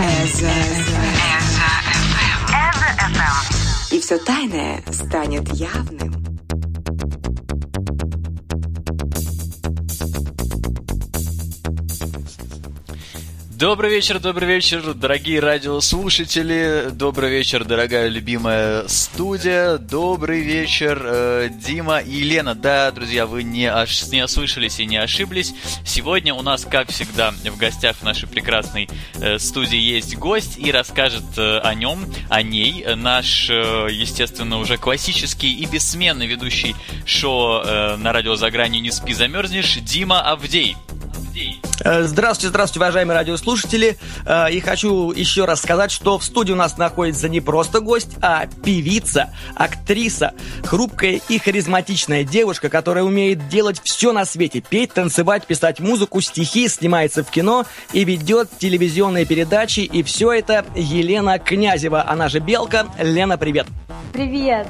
Эза И все тайное станет явным. Добрый вечер, добрый вечер, дорогие радиослушатели. Добрый вечер, дорогая любимая студия. Добрый вечер, э, Дима и Лена. Да, друзья, вы не, аж, не ослышались и не ошиблись. Сегодня у нас, как всегда, в гостях в нашей прекрасной э, студии есть гость и расскажет э, о нем, о ней. Наш, э, естественно, уже классический и бессменный ведущий шоу э, на радио «За гранью не спи, замерзнешь» Дима Авдей. Здравствуйте, здравствуйте, уважаемые радиослушатели. Э, и хочу еще раз сказать, что в студии у нас находится не просто гость, а певица, актриса, хрупкая и харизматичная девушка, которая умеет делать все на свете. Петь, танцевать, писать музыку, стихи, снимается в кино и ведет телевизионные передачи. И все это Елена Князева, она же Белка. Лена, привет. Привет.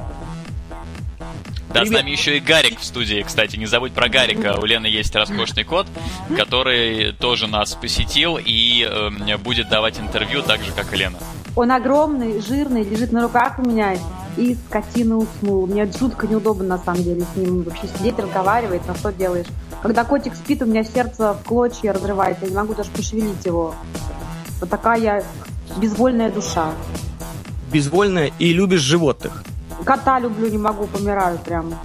Да, Привет. с нами еще и Гарик в студии, кстати. Не забудь про Гарика. У Лены есть роскошный кот, который тоже нас посетил и э, будет давать интервью так же, как и Лена. Он огромный, жирный, лежит на руках у меня и скотина уснул. Мне жутко неудобно, на самом деле, с ним вообще сидеть, разговаривать, на что делаешь. Когда котик спит, у меня сердце в клочья разрывается, я не могу даже пошевелить его. Вот такая я безвольная душа. Безвольная и любишь животных. Кота люблю, не могу, помираю прямо.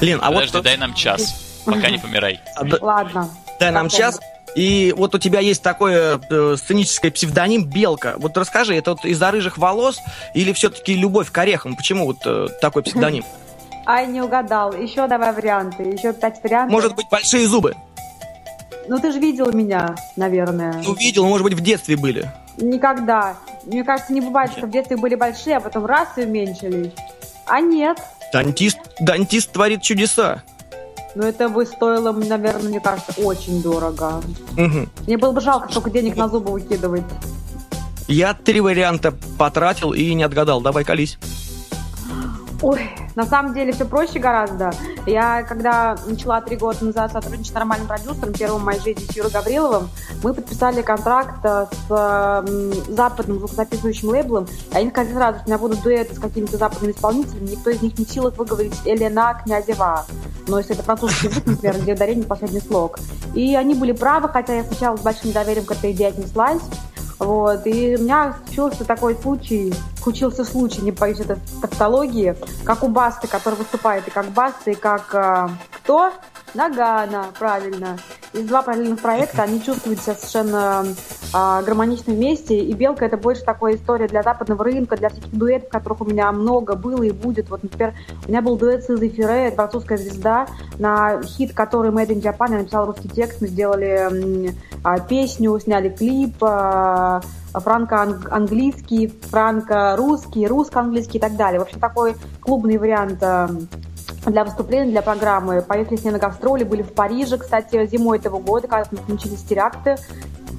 Лен, а Подожди, вот... дай нам час, пока не помирай. Ладно. Дай нам час. И вот у тебя есть такое э, сценическое псевдоним Белка. Вот расскажи, это вот из-за рыжих волос или все-таки любовь к орехам? Почему вот э, такой псевдоним? Ай, не угадал. Еще давай варианты. Еще пять вариантов. Может быть, большие зубы? Ну, ты же видел меня, наверное. Ну, видел, может быть, в детстве были. Никогда. Мне кажется, не бывает, что в детстве были большие, а потом раз и уменьшились. А нет. Дантист, дантист творит чудеса. Ну, это бы стоило, наверное, мне кажется, очень дорого. Угу. Мне было бы жалко столько денег на зубы выкидывать. Я три варианта потратил и не отгадал. Давай, колись. Ой, на самом деле все проще гораздо. Я, когда начала три года назад сотрудничать с нормальным продюсером, первым в моей жизни с Юрой Гавриловым, мы подписали контракт э, с западным звукозаписывающим лейблом, и они сказали сразу, что у меня будут дуэты с какими-то западными исполнителями, никто из них не в силах выговорить Елена Князева. Но если это французский язык, например, где ударение последний слог. И они были правы, хотя я сначала с большим недоверием к этой идее отнеслась, вот, и у меня случился такой случай, случился случай, не боюсь этой тавтологии, как у Басты, который выступает и как Баста, и как э, кто? Нагана, правильно. Из два параллельных проекта они чувствуют себя совершенно э, гармонично вместе. И «Белка» — это больше такая история для западного рынка, для всяких дуэтов, которых у меня много было и будет. Вот, например, у меня был дуэт с Изой Ферре, французская звезда, на хит, который Made in Japan, я написала русский текст, мы сделали э, песню, сняли клип, э, франко-английский, франко-русский, русско-английский и так далее. В общем, такой клубный вариант э, для выступления, для программы. Поехали с ней на гастроли, были в Париже, кстати, зимой этого года, когда начались теракты.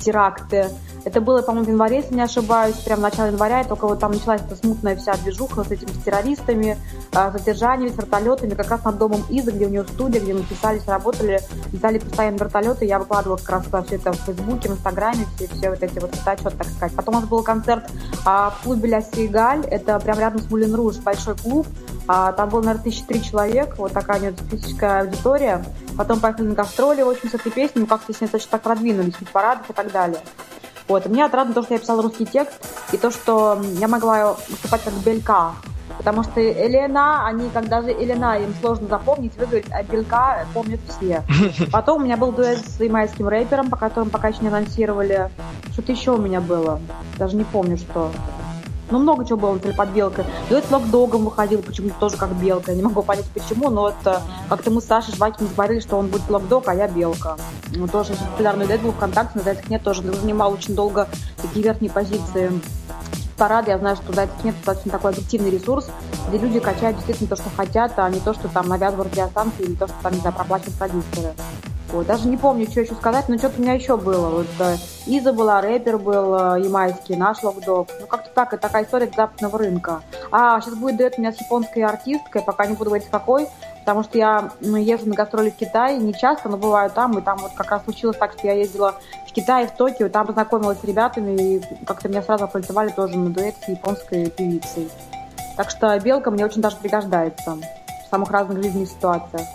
теракты. Это было, по-моему, в январе, если не ошибаюсь, прямо в начале января, только вот там началась эта смутная вся движуха с этими террористами, а, задержаниями, с вертолетами, как раз над домом Изы, где у нее студия, где мы писались, работали, летали постоянно вертолеты, я выкладывала как раз все это в Фейсбуке, в Инстаграме, все, все вот эти вот фотоотчеты, так сказать. Потом у нас был концерт а, в клубе Ля Сигаль, это прямо рядом с Мулин Руж, большой клуб, а, там было, наверное, тысячи три человек, вот такая у нее специфическая аудитория. Потом поехали на гастроли, в общем, с этой песней, мы как-то с ней точно так продвинулись, в парадах и так далее. Вот. И мне отрадно то, что я писала русский текст, и то, что я могла выступать как Белька. Потому что Елена, они, как даже Елена, им сложно запомнить, выговорить, а Белька помнят все. Потом у меня был дуэт с ямайским рэпером, по которому пока еще не анонсировали. Что-то еще у меня было. Даже не помню, что. Ну, много чего было, например, под белкой. Дуэт с Локдогом выходил почему-то тоже как белка. Я не могу понять, почему, но это как-то мы с Сашей Жвакиным говорили, что он будет Локдог, а я белка. Ну, тоже популярный дуэт был ВКонтакте, но этих нет тоже. Занимал очень долго такие верхние позиции парады, я знаю, что да, нет достаточно такой объективный ресурс, где люди качают действительно то, что хотят, а не то, что там навязывают радиостанции или то, что там, не знаю, проплачивают продюсеры. Вот. Даже не помню, что еще сказать, но что-то у меня еще было. Вот, э, Иза была, рэпер был э, ямайский, наш локдог. Ну, как-то так, это такая история западного рынка. А, сейчас будет дуэт у меня с японской артисткой, пока не буду говорить какой. потому что я ну, езжу на гастроли в Китай не часто, но бываю там, и там вот как раз случилось так, что я ездила в Китай, в Токио, там познакомилась с ребятами, и как-то меня сразу опользовали тоже на дуэт с японской певицей. Так что белка мне очень даже пригождается в самых разных жизненных ситуациях.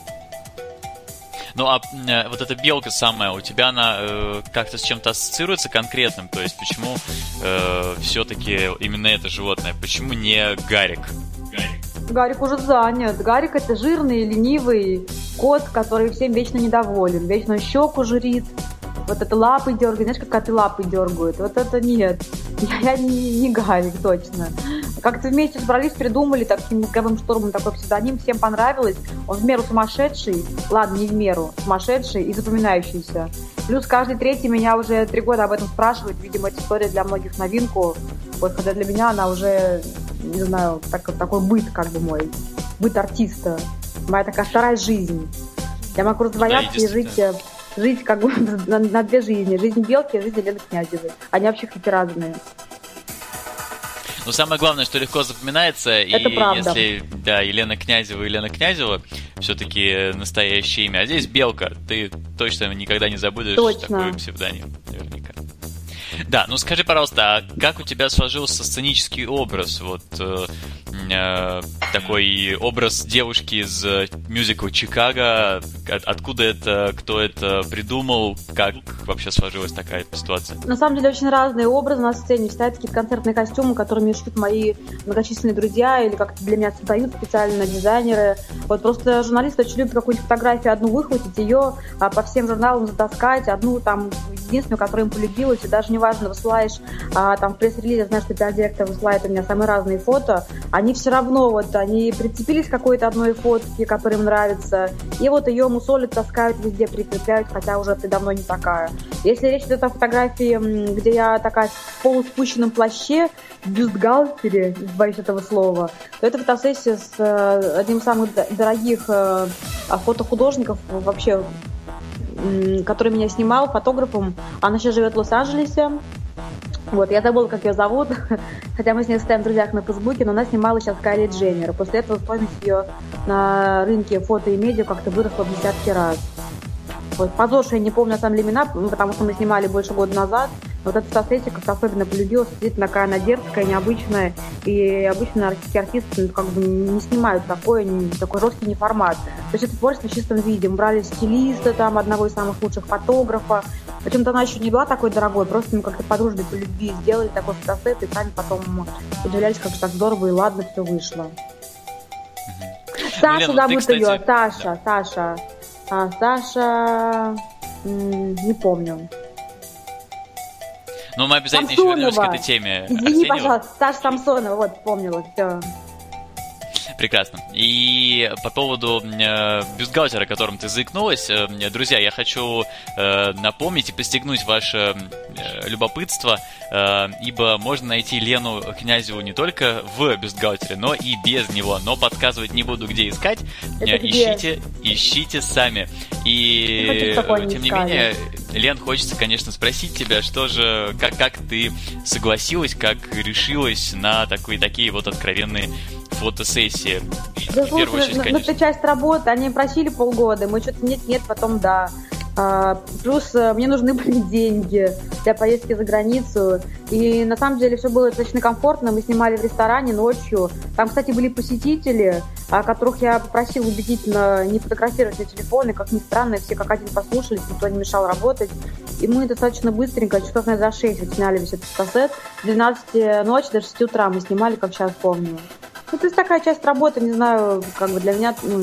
Ну а э, вот эта белка самая, у тебя она э, как-то с чем-то ассоциируется конкретным? То есть почему э, все-таки именно это животное? Почему не Гарик? Гарик. Уже занят. Гарик это жирный, ленивый кот, который всем вечно недоволен. Вечно щеку жрит, вот это лапы дергает, знаешь, как коты лапы дергают. Вот это нет. Я, я не, не Гарик, точно. Как-то вместе собрались, придумали таким мозговым штурмом такой псевдоним, всем понравилось. Он в меру сумасшедший, ладно, не в меру, сумасшедший и запоминающийся. Плюс каждый третий меня уже три года об этом спрашивает. Видимо, эта история для многих новинку. Вот когда для меня она уже не знаю, так, такой быт как бы мой, быт артиста, моя такая вторая жизнь. Я могу раздвояться да, и жить, жить как бы на, на две жизни. Жизнь Белки и жизнь Елены Князевой. Они вообще какие разные. Но самое главное, что легко запоминается, Это и правда. если, да, Елена Князева, Елена Князева, все-таки настоящее имя. А здесь Белка, ты точно никогда не забудешь точно. такой псевдоним, наверняка. Да, ну скажи, пожалуйста, а как у тебя сложился сценический образ? Вот э, э, такой образ девушки из э, мюзикла Чикаго. От, откуда это, кто это придумал, как вообще сложилась такая ситуация? На самом деле очень разные образы на сцене. Считаются какие-то концертные костюмы, которыми шьют мои многочисленные друзья или как-то для меня создают специально дизайнеры. Вот просто журналисты очень любят какую-нибудь фотографию одну выхватить, ее а, по всем журналам затаскать, одну там единственную, которая им полюбилась, и даже неважно, высылаешь а, там в пресс-релизе, знаешь, что пиар-директор высылает у меня самые разные фото, они все равно вот, они прицепились к какой-то одной фотке, которая им нравится, и вот ее мусолят, таскают везде, прикрепляют, хотя уже ты давно не такая. Если речь идет о фотографии, где я такая в полуспущенном плаще, в бюстгальтере, боюсь этого слова, то это фотосессия с э, одним из самых дорогих э, фотохудожников вообще который меня снимал фотографом. Она сейчас живет в Лос-Анджелесе. Вот, я забыла, как ее зовут, хотя мы с ней состоим в друзьях на Фейсбуке, но она снимала сейчас Кайли Дженнер. После этого стоимость ее на рынке фото и медиа как-то выросла в десятки раз. Вот, позор, что я не помню на самом деле имена, потому что мы снимали больше года назад, вот фотосессия как-то особенно полюбилась, действительно такая она дерзкая, необычная, и обычно российские артисты ну, как бы не снимают такой, такой жесткий не формат. То есть это творчество в чистом виде. Мы брали стилиста, там, одного из самых лучших фотографа, причем она еще не была такой дорогой, просто мы как-то по дружбе, по любви сделали такой фотосет, и сами потом удивлялись, как же так здорово и ладно все вышло. Саша Лена, зовут кстати... ее, Саша, да. Саша. А, Саша, не помню. Ну, мы обязательно Самсонова. еще вернемся к этой теме. Извини, Арсеньева. пожалуйста, Саша Самсонова, вот, вспомнила, все. Прекрасно. И по поводу э, бюстгальтера, о котором ты заикнулась, э, друзья, я хочу э, напомнить и постигнуть ваше э, любопытство, э, ибо можно найти Лену Князеву не только в бюстгальтере, но и без него. Но подсказывать не буду, где искать. Это ищите, где? ищите сами. И тем не менее, Лен, хочется, конечно, спросить тебя, что же, как, как ты согласилась, как решилась на такие, такие вот откровенные фотосессии. Да, слушай, ну, ну, это часть работы, они просили полгода, мы что-то нет-нет, потом да. А, плюс э, мне нужны были деньги для поездки за границу. И на самом деле все было достаточно комфортно. Мы снимали в ресторане ночью. Там, кстати, были посетители, которых я попросила убедительно не фотографировать на телефоны. Как ни странно, все как один послушались, никто не мешал работать. И мы достаточно быстренько, часов на за 6 вот сняли весь этот кассет. С 12 ночи до 6 утра мы снимали, как сейчас помню. Ну, то есть такая часть работы, не знаю, как бы для меня, ну,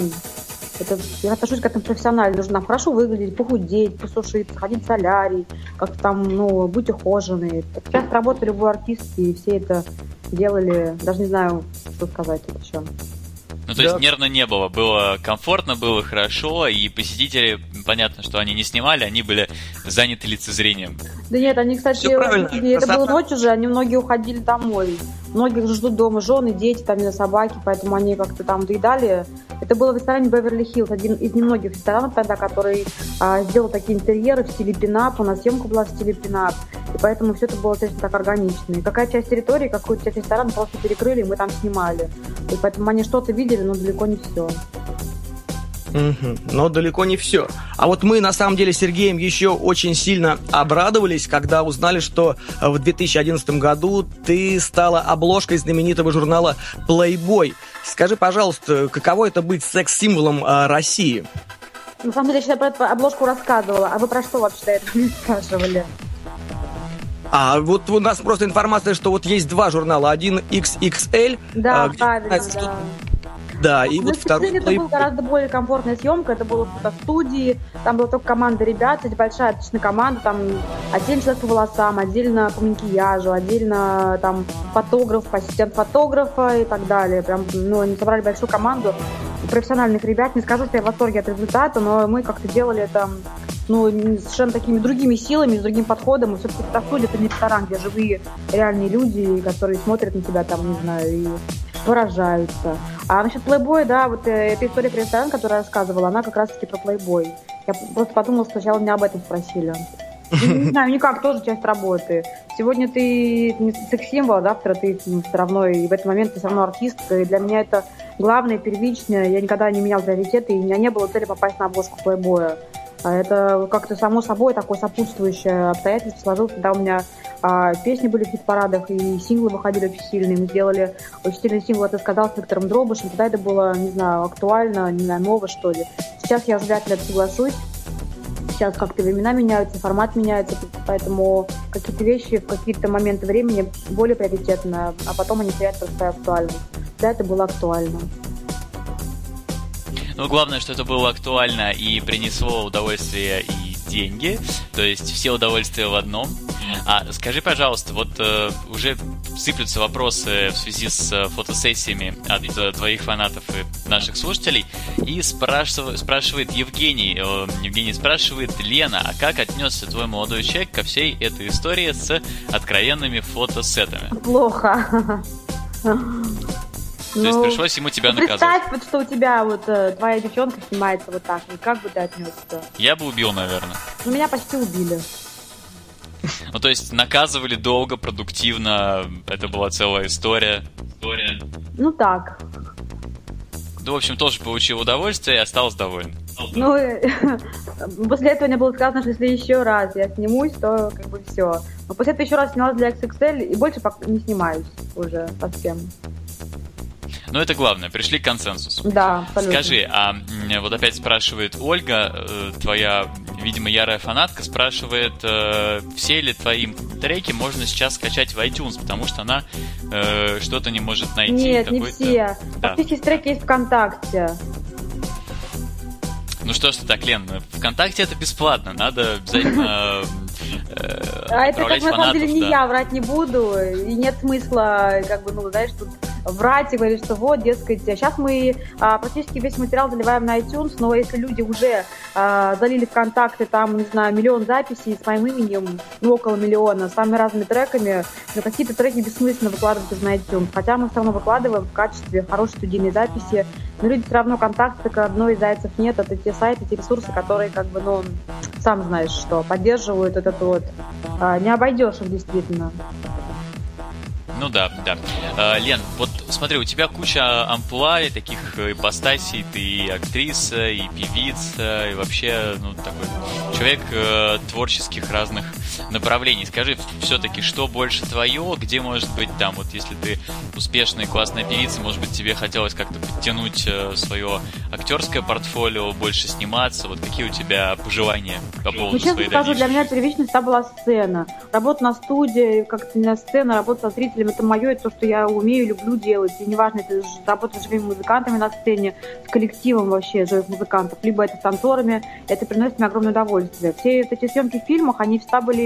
это, я отношусь к этому профессионально. Нужно нам хорошо выглядеть, похудеть, посушиться, ходить в солярий, как-то там, ну, быть ухоженной. Это часть работы любой артистки, и все это делали, даже не знаю, что сказать еще. Ну, то да. есть нервно не было, было комфортно, было хорошо, и посетители, понятно, что они не снимали, они были заняты лицезрением. Да нет, они, кстати, это было ночью уже, они многие уходили домой. Многих ждут дома жены, дети, там, или собаки, поэтому они как-то там доедали. Это было в ресторане Беверли Хиллз, один из немногих ресторанов тогда, который а, сделал такие интерьеры в стиле пинап, у нас съемка была в стиле пинап, и поэтому все это было точно так органично. И какая часть территории, какую-то часть ресторана просто перекрыли, и мы там снимали. И поэтому они что-то видели, но далеко не все. Угу. Но далеко не все. А вот мы, на самом деле, с Сергеем еще очень сильно обрадовались, когда узнали, что в 2011 году ты стала обложкой знаменитого журнала Playboy. Скажи, пожалуйста, каково это быть секс-символом а, России? На самом деле, я про эту обложку рассказывала. А вы про что вообще до этого не спрашивали? А вот у нас просто информация, что вот есть два журнала. Один XXL. Да, а, правильно, да. Да, и вот второй... Это была гораздо более комфортная съемка, это было в студии, там была только команда ребят, кстати, большая отличная команда, там отдельно человек по волосам, отдельно по макияжу, отдельно там фотограф, ассистент фотографа и так далее. Прям, ну, они собрали большую команду профессиональных ребят. Не скажу, что я в восторге от результата, но мы как-то делали это ну, совершенно такими другими силами, с другим подходом. И все-таки фотостудия это не ресторан, где живые реальные люди, которые смотрят на тебя там, не знаю, и выражаются. А насчет плейбоя, да, вот э, эта история про ресторан, которую я рассказывала, она как раз-таки про плейбой. Я просто подумала, что сначала меня об этом спросили. Ну, не знаю, никак, тоже часть работы. Сегодня ты не секс-символ, а завтра ты все равно, и в этот момент ты все равно артистка. И для меня это главное, первичное. Я никогда не менял приоритеты, и у меня не было цели попасть на обложку плейбоя. А это как-то само собой такое сопутствующее обстоятельство сложилось, когда у меня а, песни были в хит-парадах, и синглы выходили очень сильные. Мы сделали очень сильный сингл «Это сказал» с Виктором Дробышем. Тогда это было, не знаю, актуально, не знаю, ново, что ли. Сейчас я вряд ли соглашусь. Сейчас как-то времена меняются, формат меняется, поэтому какие-то вещи в какие-то моменты времени более приоритетны, а потом они теряют свою актуальность. Да, это было актуально. Но главное, что это было актуально и принесло удовольствие и деньги, то есть все удовольствия в одном. А скажи, пожалуйста, вот э, уже сыплются вопросы в связи с э, фотосессиями от э, твоих фанатов и наших слушателей, и спрашивает, спрашивает Евгений, э, Евгений спрашивает, Лена, а как отнесся твой молодой человек ко всей этой истории с откровенными фотосетами? Плохо. То ну, есть пришлось ему тебя ну, наказать. Представь, вот, что у тебя вот э, твоя девчонка снимается вот так. И как бы ты отнесся? Я бы убил, наверное. Ну, меня почти убили. Ну, то есть наказывали долго, продуктивно. Это была целая история. История. Ну, так. Ну, в общем, тоже получил удовольствие и остался доволен. Ну, после этого мне было сказано, что если еще раз я снимусь, то как бы все. Но после этого еще раз снялась для XXL и больше не снимаюсь уже совсем. Но это главное, пришли к консенсусу. Да, абсолютно. Скажи, а вот опять спрашивает Ольга, э, твоя, видимо, ярая фанатка, спрашивает, э, все ли твои треки можно сейчас скачать в iTunes, потому что она э, что-то не может найти. Нет, не все. Да. Практически треки есть ВКонтакте. Ну что ж ты так, Лен, ВКонтакте это бесплатно, надо обязательно А это, как на самом деле, не я, врать не буду, и нет смысла, как бы, ну, знаешь, тут врать и говорить, что вот, дескать, сейчас мы а, практически весь материал заливаем на iTunes, но если люди уже а, залили ВКонтакте там, не знаю, миллион записей с моим именем, ну, около миллиона, с самыми разными треками, но какие-то треки бессмысленно выкладывать на iTunes. Хотя мы все равно выкладываем в качестве хорошей студийной записи, но люди все равно контакты к одной из зайцев нет, это те сайты, те ресурсы, которые, как бы, ну, сам знаешь, что поддерживают этот вот. А, не обойдешь их действительно. Ну да, да. Э, Лен, вот смотри, у тебя куча амплуа, таких ипостасей, ты и актриса, и певица, и вообще, ну, такой человек э, творческих разных направлений. Скажи все-таки, что больше твое, где может быть там, вот если ты успешная и классная певица, может быть, тебе хотелось как-то подтянуть э, свое актерское портфолио, больше сниматься, вот какие у тебя пожелания по поводу ну, честно своей скажу, для меня первичность всегда была сцена. Работа на студии, как-то на сцене, работа со зрителями, это мое, это то, что я умею, люблю делать. И неважно, это работа с живыми музыкантами на сцене, с коллективом вообще живых музыкантов, либо это с танцорами, это приносит мне огромное удовольствие. Все эти съемки в фильмах, они всегда были,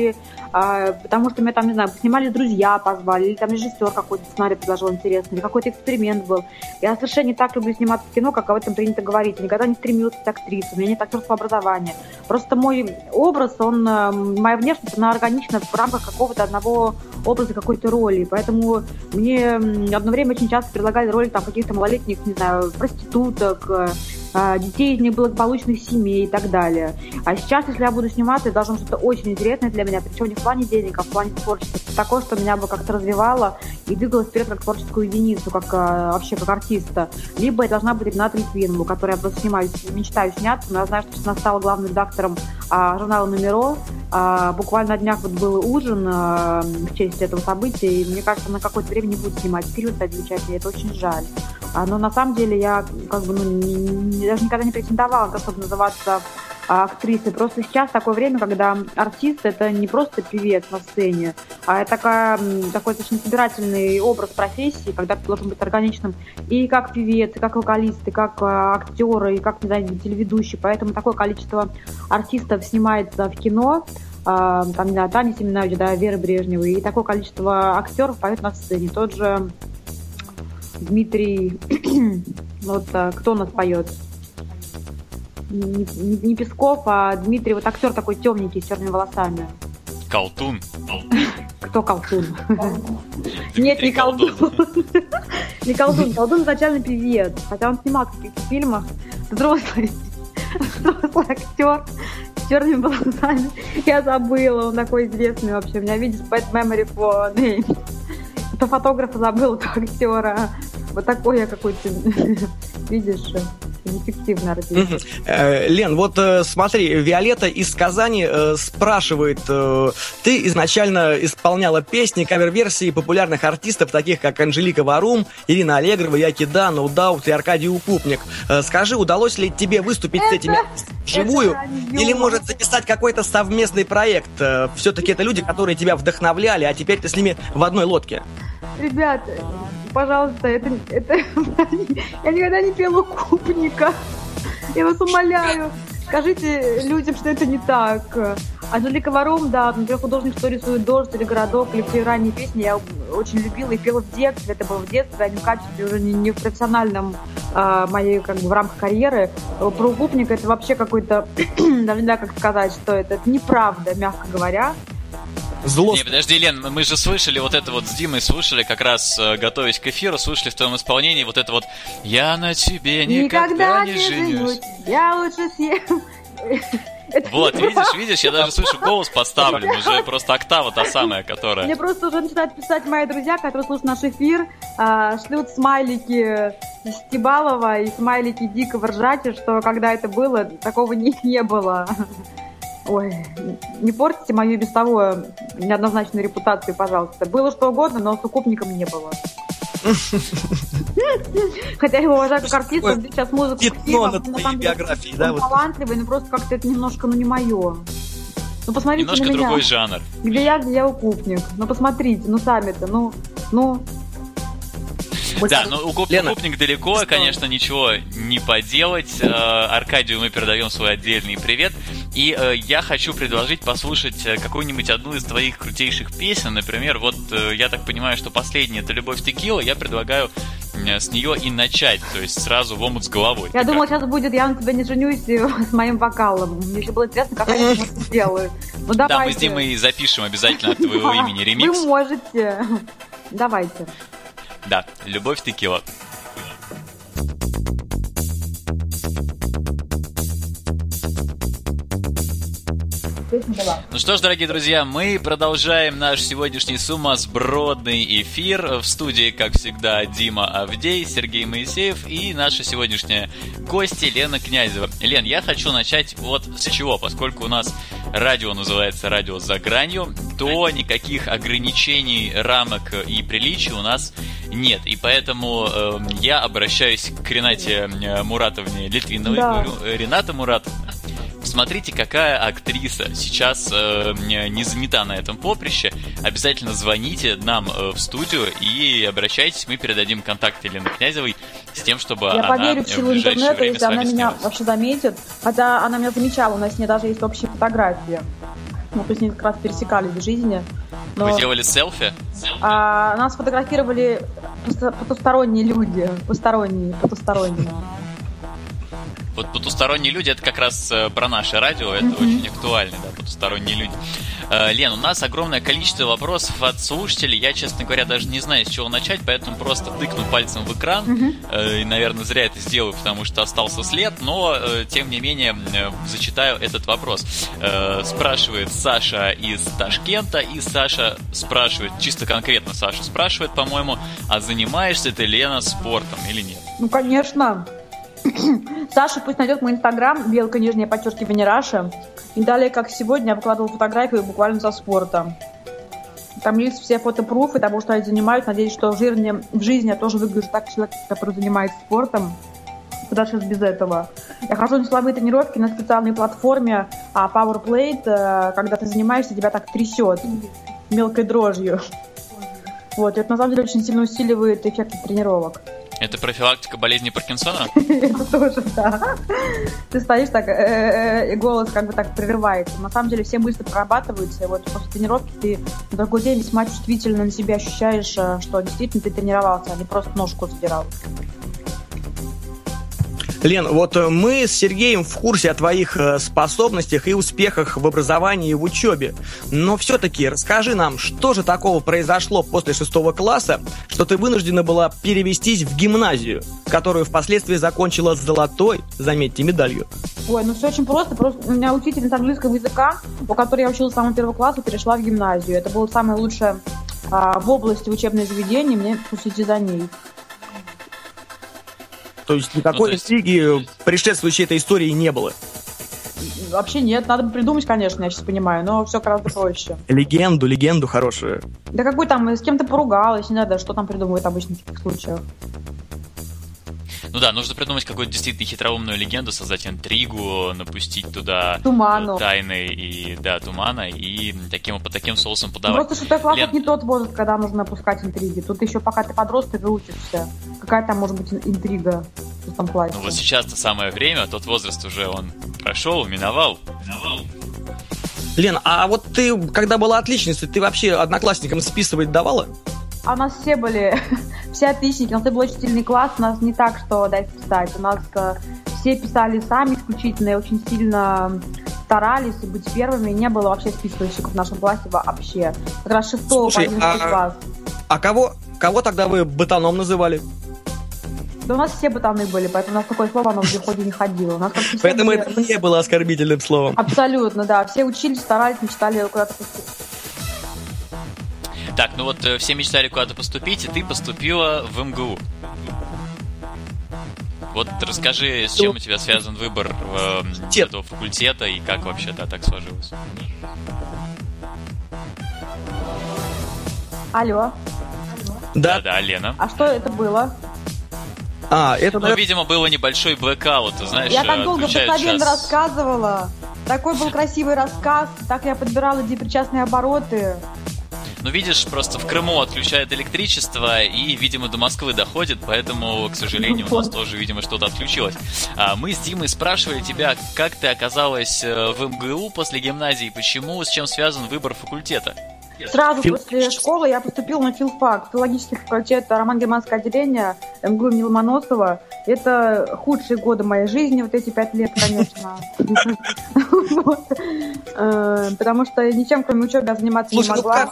а, потому что меня там, не знаю, снимали друзья, позвали, или там режиссер какой-то сценарий предложил интересный, или какой-то эксперимент был. Я совершенно не так люблю сниматься в кино, как об этом принято говорить. Никогда не стремилась быть актрисой, у меня нет актерского образования. Просто мой образ, он, э, моя внешность, она органична в рамках какого-то одного образа какой-то роли. Поэтому мне одно время очень часто предлагали роли там каких-то малолетних, не знаю, проституток, э, детей из неблагополучных семей и так далее. А сейчас, если я буду сниматься, это должно что-то очень интересное для меня, причем не в плане денег, а в плане творчества. Такое, что меня бы как-то развивало и двигало вперед как творческую единицу, как а, вообще как артиста. Либо это должна быть Рената Литвинова, которая я просто снимаюсь, мечтаю сняться, но я знаю, что она стала главным редактором а, журнала «Номеро». А, буквально на днях вот был ужин а, в честь этого события, и мне кажется, на какое-то время не будет снимать фильм, это замечательно, это очень жаль. А, но на самом деле я как бы ну, даже никогда не претендовала на то, чтобы называться а, актрисой. Просто сейчас такое время, когда артист это не просто певец на сцене, а это такая, такой очень собирательный образ профессии, когда ты должен быть органичным и как певец, и как вокалист, и как а, актер, и как не знаю, телеведущий. Поэтому такое количество артистов снимается в кино, там, не знаю, Таня Семенович, да, Вера Брежнева, и такое количество актеров поет на сцене. Тот же Дмитрий, вот а, кто у нас поет? Не, не, не Песков, а Дмитрий, вот актер такой темненький с черными волосами. Колтун. Кто колтун? Нет, не колдун. Не колдун. Колдун изначально певец. Хотя он снимал в каких-то фильмах. Взрослый. Взрослый актер с черными волосами. Я забыла. Он такой известный вообще. У меня видишь Bad Memory for Name. То фотографа забыла, то актера. Вот такой я какой-то, видишь, неэффективный артист. Э, Лен, вот э, смотри, Виолетта из Казани э, спрашивает, ты изначально исполняла песни, кавер-версии популярных артистов, таких как Анжелика Варум, Ирина Аллегрова, Yaki-Da, No Doubt и Аркадий Укупник. Скажи, удалось ли тебе выступить это, с этими вживую? Или, может, записать какой-то совместный проект? Все-таки это люди, которые тебя вдохновляли, а теперь ты с ними в одной лодке. Ребят, пожалуйста, это, это я никогда не пела Укупника. Я вас умоляю. Скажите людям, что это не так. Анжелика Варум, да, например, художник, что рисует дождь или городок, или все ранние песни я очень любила и пела в детстве. Это было в детстве, а не в качестве, уже не, не в профессиональном а, моей, как бы, в рамках карьеры. Про укупника это вообще какой-то, даже не знаю, как сказать, что это, это неправда, мягко говоря зло. Не, подожди, Лен, мы же слышали вот это вот с Димой, слушали как раз, э, готовясь к эфиру, слышали в твоем исполнении вот это вот «Я на тебе никогда, никогда не, женюсь». Я лучше съем. Это вот, видишь, видишь, я даже слышу голос поставлен, уже просто октава та самая, которая... Мне просто уже начинают писать мои друзья, которые слушают наш эфир, а, шлют смайлики Стебалова и смайлики дикого ржача, что когда это было, такого не, не было. Ой, не портите мою без того неоднозначную репутацию, пожалуйста. Было что угодно, но с укупником не было. Хотя я его уважаю как артиста, сейчас музыку Пятно на твоей биографии, да? Он талантливый, но просто как-то это немножко, ну, не мое. Ну, посмотрите Немножко на меня. другой жанр. Где я, где я укупник. Ну, посмотрите, ну, сами-то, ну, ну, да, но укуп, укупник далеко, конечно, ничего не поделать. Э, Аркадию мы передаем свой отдельный привет. И э, я хочу предложить послушать э, какую-нибудь одну из твоих крутейших песен. Например, вот я так понимаю, что последняя это «Любовь текила». Я предлагаю с нее и начать, то есть сразу в омут с головой. Я думала, сейчас будет «Я на тебя не женюсь» с моим вокалом. Мне еще было интересно, как они это сделают. Ну, давайте. Да, мы с Димой запишем обязательно от твоего имени ремикс. Вы можете. Давайте. Да, любовь текила. Ну что ж, дорогие друзья, мы продолжаем наш сегодняшний сумасбродный эфир. В студии, как всегда, Дима Авдей, Сергей Моисеев и наша сегодняшняя гостья Лена Князева. Лен, я хочу начать вот с чего, поскольку у нас радио называется «Радио за гранью», то никаких ограничений, рамок и приличий у нас нет. И поэтому э, я обращаюсь к Ренате э, Муратовне Литвиновой, да. говорю, Рената Муратовна, Смотрите, какая актриса сейчас э, не занята на этом поприще. Обязательно звоните нам э, в студию и обращайтесь. Мы передадим контакт Елены Князевой с тем, чтобы Я она поверю в силу интернета, если она меня снялась. вообще заметит. Хотя она меня замечала, у нас с ней даже есть общие фотографии. Мы то с ней как раз пересекались в жизни. Но... Вы делали селфи? А, нас фотографировали потусторонние люди. Посторонние, потусторонние. Вот потусторонние люди это как раз э, про наше радио, это mm-hmm. очень актуально, да, потусторонние люди. Э, Лен, у нас огромное количество вопросов от слушателей. Я, честно говоря, даже не знаю, с чего начать, поэтому просто тыкну пальцем в экран. Mm-hmm. И, наверное, зря это сделаю, потому что остался след, но, тем не менее, зачитаю этот вопрос. Спрашивает Саша из Ташкента, и Саша спрашивает, чисто конкретно Саша спрашивает, по-моему, а занимаешься ты, Лена, спортом или нет? Ну, конечно. Саша пусть найдет мой инстаграм, белка нижняя подчеркивание Раша. И далее, как сегодня, я выкладывал фотографию буквально со спорта. Там есть все фотопруфы того, что я занимаюсь. Надеюсь, что в жизни, в жизни я тоже выгляжу так человек, который занимается спортом. Куда сейчас без этого? Я хожу на силовые тренировки на специальной платформе а PowerPlate. Э, когда ты занимаешься, тебя так трясет мелкой дрожью. Вот, и это на самом деле очень сильно усиливает эффект тренировок. Это профилактика болезни Паркинсона? Это тоже, да. Ты стоишь так, э, э, и голос как бы так прерывается. На самом деле все мысли прорабатываются, вот после тренировки ты на другой день весьма чувствительно на себя ощущаешь, э, что действительно ты тренировался, а не просто ножку задирал. Лен, вот э, мы с Сергеем в курсе о твоих э, способностях и успехах в образовании и в учебе. Но все-таки расскажи нам, что же такого произошло после шестого класса, что ты вынуждена была перевестись в гимназию, которую впоследствии закончила с золотой, заметьте, медалью. Ой, ну все очень просто. Просто у меня учительница английского языка, у которой я училась с самого первого класса, перешла в гимназию. Это было самое лучшее а, в области учебное заведение, мне пустите за ней. То есть никакой ну, то есть... интриги предшествующей этой истории не было. Вообще нет, надо бы придумать, конечно, я сейчас понимаю, но все гораздо проще. Легенду, легенду хорошую. Да какой там, с кем-то поругалась, не надо, что там придумывают обычно в таких случаях. Ну да, нужно придумать какую-то действительно хитроумную легенду, создать интригу, напустить туда Туману. тайны и да, тумана, и таким по таким соусом подавать. Просто шестой класс Лен... не тот возраст, когда нужно напускать интриги. Тут еще пока ты подросток и учишься. Какая там может быть интрига в шестом классе? Ну вот сейчас-то самое время, тот возраст уже он прошел, миновал. Миновал. Лен, а вот ты, когда была отличницей, ты вообще одноклассникам списывать давала? А у нас все были, все отличники, у нас был очень сильный класс, у нас не так, что дать писать, у нас э, все писали сами исключительно и очень сильно старались быть первыми, не было вообще списывающих в нашем классе вообще. Как раз шестого по а, класс. А кого, кого тогда вы ботаном называли? Да у нас все ботаны были, поэтому у нас такое слово, оно в ходе не ходило. У нас поэтому были... это не было оскорбительным словом. Абсолютно, да. Все учились, старались, мечтали куда-то поступить. Так, ну вот э, все мечтали куда-то поступить, и ты поступила в МГУ. Вот расскажи, с чем у тебя связан выбор э, этого факультета и как вообще да, так сложилось. Алло. Да, да, Лена. А что это было? А, это... Ну, видимо, было небольшой блэкаут, знаешь, Я так долго Константин час... рассказывала. Такой был красивый рассказ, так я подбирала депричастные обороты. Ну, видишь, просто в Крыму отключают электричество, и, видимо, до Москвы доходит, поэтому, к сожалению, у нас тоже, видимо, что-то отключилось. А мы с Димой спрашивали тебя, как ты оказалась э, в МГУ после гимназии, почему, с чем связан выбор факультета? Сразу Фил... после школы я поступила на филфак, филологический факультет роман-германское отделение МГУ имени Ломоносова. Это худшие годы моей жизни, вот эти пять лет, конечно. Э, потому что ничем, кроме учебы, я заниматься не могла.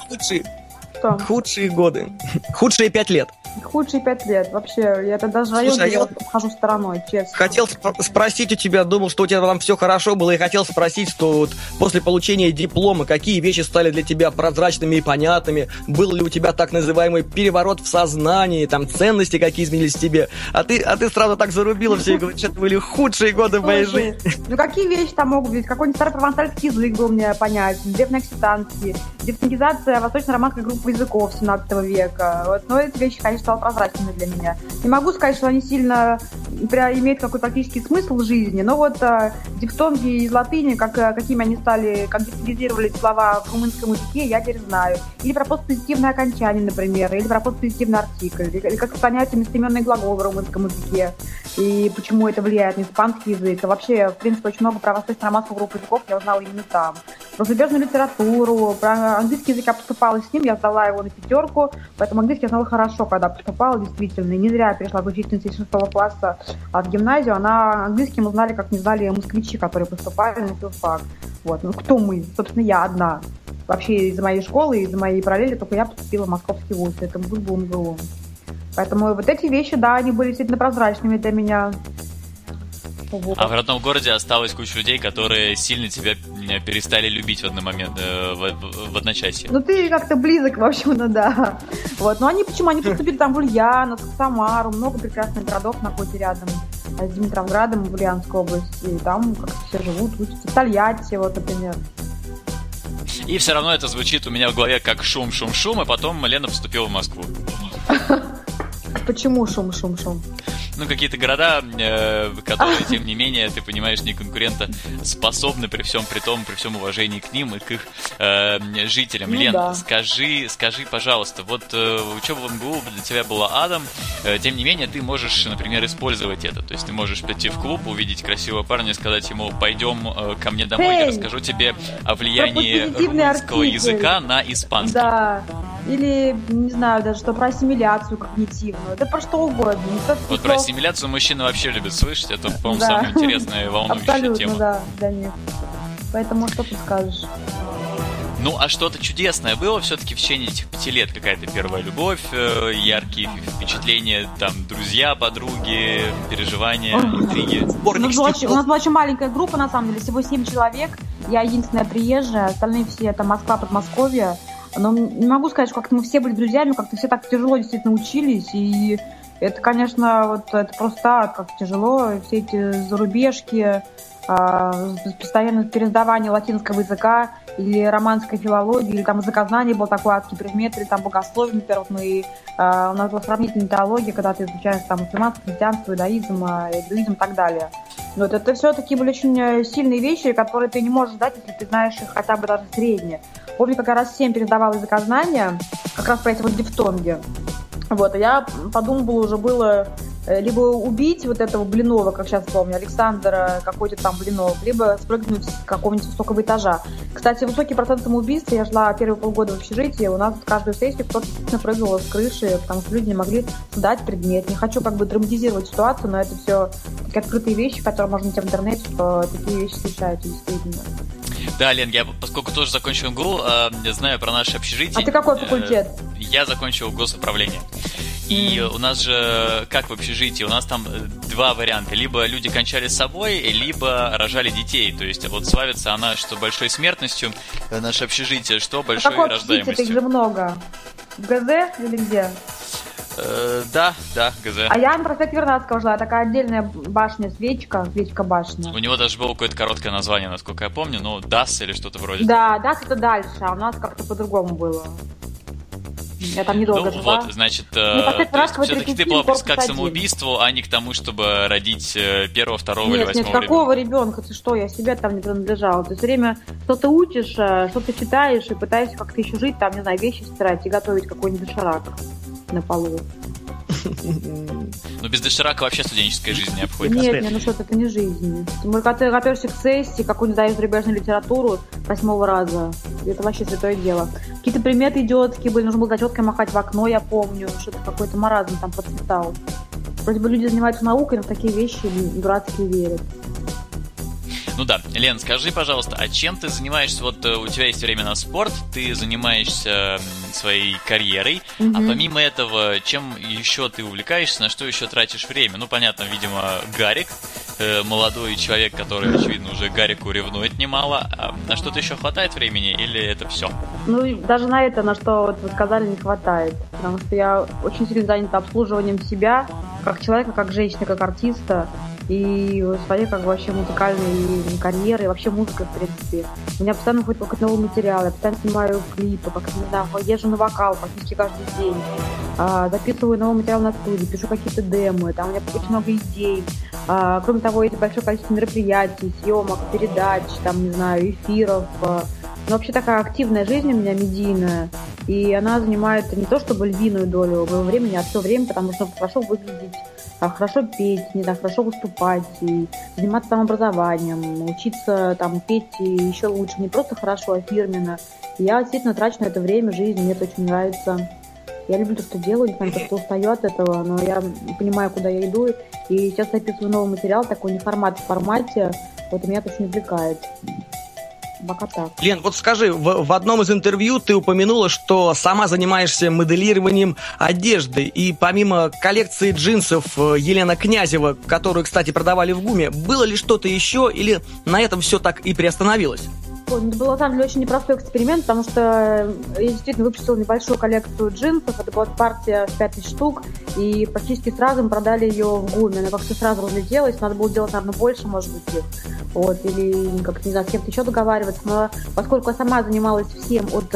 Что? Худшие годы. Худшие пять лет. Худшие пять лет. Вообще, я тогда даже район я обхожу стороной, честно. Хотел спросить у тебя, думал, что у тебя там все хорошо было, и хотел спросить, что вот после получения диплома, какие вещи стали для тебя прозрачными и понятными, был ли у тебя так называемый переворот в сознании, там ценности какие изменились тебе, а ты, а ты сразу так зарубила все и говоришь, что это были худшие годы в моей жизни. Ну какие вещи там могут быть? Какой-нибудь старый провансальский язык был мне понятен, древний окситанский, дефтангизация восточно-романской группы языков 17 века. Вот, но эти вещи, конечно, стало прозрачными для меня. Не могу сказать, что они сильно имеют какой-то практический смысл в жизни, но вот э, дифтонги из латыни, как, э, какими они стали, как дифтонгизировали слова в румынском языке, я теперь знаю. Или про постпозитивное окончание, например, или про постпозитивный артикль, или, или как понятие местоименный глагол в румынском языке, и почему это влияет на испанский язык. А вообще, в принципе, очень много про восточно-романскую группу языков я узнала именно там. Про зарубежную литературу, про английский язык я поступала с ним, я сдала его на пятерку, поэтому английский я знала хорошо, когда поступала действительно. И не зря перешла в учительницу из шестого класса в гимназию. Она английский мы знали, как не знали москвичи, которые поступали на филфак. Вот. Ну, кто мы? Собственно, я одна. вообще из моей школы, из моей параллели, только я поступила в московский вуз, это был МГУ. Поэтому вот эти вещи, да, они были действительно прозрачными для меня. Вот. А в родном городе осталась куча людей, которые сильно тебя перестали любить в один момент, э, в, в одночасье. Ну ты как-то близок, в общем, ну да. Вот. Но они почему? Они поступили там в Ульяновск, Самару, много прекрасных городов находится рядом с Димитровградом в Ульяновской области. И там как-то все живут, учатся. В Тольятти, вот, например. И все равно это звучит у меня в голове как шум-шум-шум, а потом Лена поступила в Москву. Почему шум-шум-шум? Ну, какие-то города, э, которые, тем не менее, ты понимаешь, не конкурента способны при всем при том, при всем уважении к ним и к их э, жителям. Ну, Лен, да. скажи, скажи, пожалуйста, вот э, учеба в МГУ для тебя была адом, э, тем не менее, ты можешь, например, использовать это. То есть ты можешь прийти в клуб, увидеть красивого парня, сказать ему, пойдем э, ко мне домой, Эй, я расскажу тебе о влиянии русского артикль. языка на испанский. Да. Или, не знаю, даже что про ассимиляцию когнитивную. Да про что угодно. Вот про ассимиляцию мужчины вообще любят слышать. Это, по-моему, да. самая интересная и волнующая Абсолютно, тема. да, для них. Поэтому что ты скажешь? Ну, а что-то чудесное было все-таки в течение этих пяти лет? Какая-то первая любовь, э, яркие впечатления, там, друзья, подруги, переживания, интриги? У нас, была, у нас была очень маленькая группа, на самом деле, всего семь человек. Я единственная приезжая, остальные все это Москва, Подмосковье. Но не могу сказать, что как-то мы все были друзьями, как-то все так тяжело действительно учились, и это, конечно, вот это просто как тяжело, все эти зарубежки, постоянное пересдавание латинского языка или романской филологии, или там языкознание был такой адский предмет, или там богословие, например, мы, э, у нас была сравнительная теология, когда ты изучаешь там мусульманство, христианство, иудаизм, индуизм и так далее. Вот это все таки были очень э, сильные вещи, которые ты не можешь дать, если ты знаешь их хотя бы даже средние. Помню, как я раз семь передавала языкознания, как раз по эти вот дифтонги. Вот, и я подумала, уже было э, либо убить вот этого Блинова, как сейчас помню, Александра какой-то там Блинов, либо спрыгнуть с какого-нибудь высокого этажа. Кстати, высокий процент самоубийств, я жила первые полгода в общежитии, у нас каждую сессию кто-то действительно прыгал с крыши, потому что люди не могли сдать предмет. Не хочу как бы драматизировать ситуацию, но это все такие открытые вещи, которые можно найти в интернете, что такие вещи случаются действительно. Да, Лен, я поскольку тоже закончил МГУ, э, знаю про наше общежитие. А ты какой факультет? Э, я закончил госуправление. И у нас же, как в общежитии, у нас там э, два варианта. Либо люди кончали с собой, либо рожали детей. То есть вот славится она, что большой смертностью, э, наше общежитие, что а большой а рождаемостью. Их же много. В ГЗ или где? Э, да, да, ГЗ. А я на проспект Вернадского жила, такая отдельная башня, свечка, свечка-башня. У него даже было какое-то короткое название, насколько я помню, ну, ДАС или что-то вроде. Да, ДАС это дальше, а у нас как-то по-другому было. Я там недолго ну, жила. вот, значит, э, все-таки ты была близка к самоубийству, а не к тому, чтобы родить э, первого, второго нет, или восьмого Нет, какого ребенка? Ты что, я себя там не принадлежала. Ты все время что-то учишь, э, что-то читаешь и пытаешься как-то еще жить, там, не знаю, вещи стирать и готовить какой-нибудь доширак на полу. Ну, без доширака вообще студенческая жизнь не обходится. Нет, нет, ну что это не жизнь. Мы когда ты готовишься к сессии, какую-нибудь даешь зарубежную литературу восьмого раза. Это вообще святое дело. Какие-то приметы идиотские были, нужно было зачеткой махать в окно, я помню. Что-то какой-то маразм там процветал. Вроде бы люди занимаются наукой, но в такие вещи дурацкие верят. Ну да, Лен, скажи, пожалуйста, а чем ты занимаешься? Вот э, у тебя есть время на спорт, ты занимаешься своей карьерой, mm-hmm. а помимо этого, чем еще ты увлекаешься, на что еще тратишь время? Ну, понятно, видимо, Гарик, э, молодой человек, который, очевидно, уже Гарику ревнует немало. А на что-то еще хватает времени или это все? Ну, даже на это, на что вот вы сказали, не хватает. Потому что я очень сильно занята обслуживанием себя, как человека, как женщины, как артиста и своей как вообще музыкальной карьеры, и вообще музыка, в принципе. У меня постоянно выходит какой-то новый материал, я постоянно снимаю клипы, как, не знаю, езжу на вокал практически каждый день, а, записываю новый материал на студии, пишу какие-то демы, там у меня очень много идей. А, кроме того, есть большое количество мероприятий, съемок, передач, там, не знаю, эфиров. Но вообще такая активная жизнь у меня медийная, и она занимает не то чтобы львиную долю моего времени, а все время, потому что хорошо выглядеть, а, хорошо петь, не знаю, хорошо выступать, и заниматься самообразованием, учиться там петь еще лучше, не просто хорошо, а фирменно. И я действительно трачу на это время, жизнь, мне это очень нравится. Я люблю то, что делаю, не знаю, что устаю от этого, но я понимаю, куда я иду. И сейчас записываю новый материал, такой не формат в формате. Вот меня это очень увлекает. Пока так. Лен, вот скажи, в, в одном из интервью ты упомянула, что сама занимаешься моделированием одежды, и помимо коллекции джинсов э, Елена Князева, которую, кстати, продавали в ГУМе, было ли что-то еще, или на этом все так и приостановилось? Это был, на самом деле, очень непростой эксперимент, потому что я действительно выпустила небольшую коллекцию джинсов. Это была партия в 5000 штук, и практически сразу мы продали ее в ГУМе. Она как-то сразу разлетелась, надо было делать, наверное, больше, может быть, их. Вот, или, как не знаю, с кем-то еще договариваться. Но поскольку я сама занималась всем от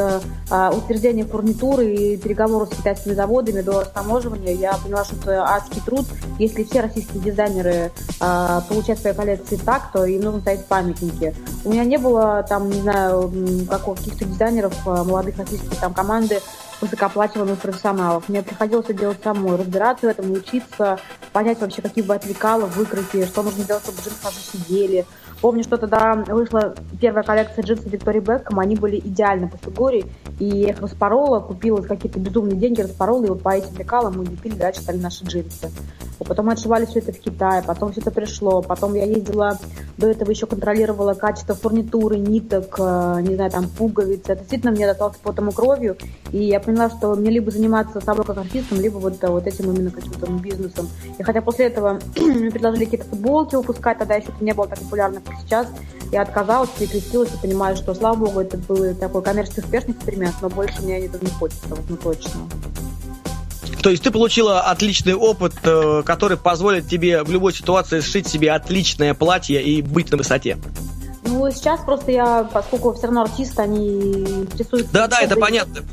а, утверждения фурнитуры и переговоров с китайскими заводами до растаможивания, я поняла, что это адский труд. Если все российские дизайнеры а, получают свои коллекции так, то им нужно ставить памятники. У меня не было там не знаю, каких-то дизайнеров, э, молодых российских там команды, высокооплачиваемых профессионалов. Мне приходилось это делать самой, разбираться в этом, учиться, понять вообще, какие бывают лекала в выкройке, что нужно делать, чтобы джинсы сидели. Помню, что тогда вышла первая коллекция джинсов Виктории Бекхэм, они были идеальны по фигуре, и я их распорола, купила за какие-то безумные деньги, распорола, и вот по этим лекалам мы лепили дальше стали наши джинсы. Потом мы отшивали все это в Китае, потом все это пришло, потом я ездила, до этого еще контролировала качество фурнитуры, ниток, э, не знаю, там, пуговиц. Это действительно мне досталось потом и кровью, и я поняла, что мне либо заниматься собой как артистом, либо вот, вот этим именно каким-то бизнесом. И хотя после этого мне предложили какие-то футболки выпускать, тогда еще это не было так популярно, сейчас, я отказалась, перекрестилась и понимаю, что, слава богу, это был такой коммерчески успешный эксперимент, но больше мне это не хочется, вот, ну точно. То есть ты получила отличный опыт, э, который позволит тебе в любой ситуации сшить себе отличное платье и быть на высоте. Ну, сейчас просто я, поскольку все равно артист, они интересуются... Да-да, это понятно.